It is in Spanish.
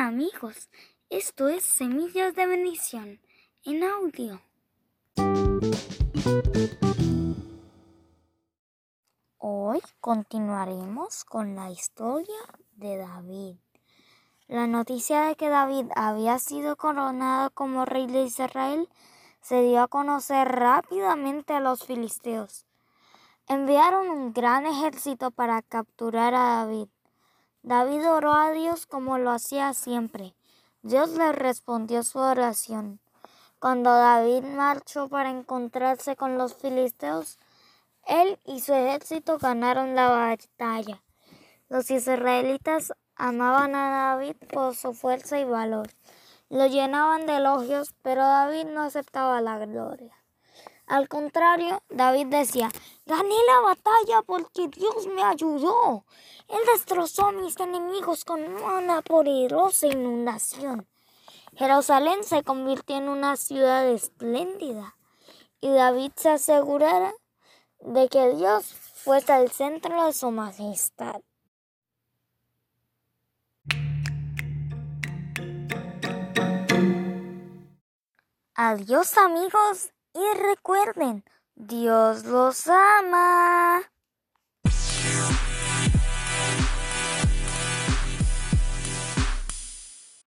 amigos, esto es Semillas de Bendición en audio. Hoy continuaremos con la historia de David. La noticia de que David había sido coronado como rey de Israel se dio a conocer rápidamente a los filisteos. Enviaron un gran ejército para capturar a David. David oró a Dios como lo hacía siempre. Dios le respondió su oración. Cuando David marchó para encontrarse con los filisteos, él y su ejército ganaron la batalla. Los israelitas amaban a David por su fuerza y valor. Lo llenaban de elogios, pero David no aceptaba la gloria. Al contrario, David decía, gané la batalla porque Dios me ayudó. Él destrozó a mis enemigos con una poderosa inundación. Jerusalén se convirtió en una ciudad espléndida y David se asegurara de que Dios fuese el centro de su majestad. Adiós amigos y recuerden, Dios los ama.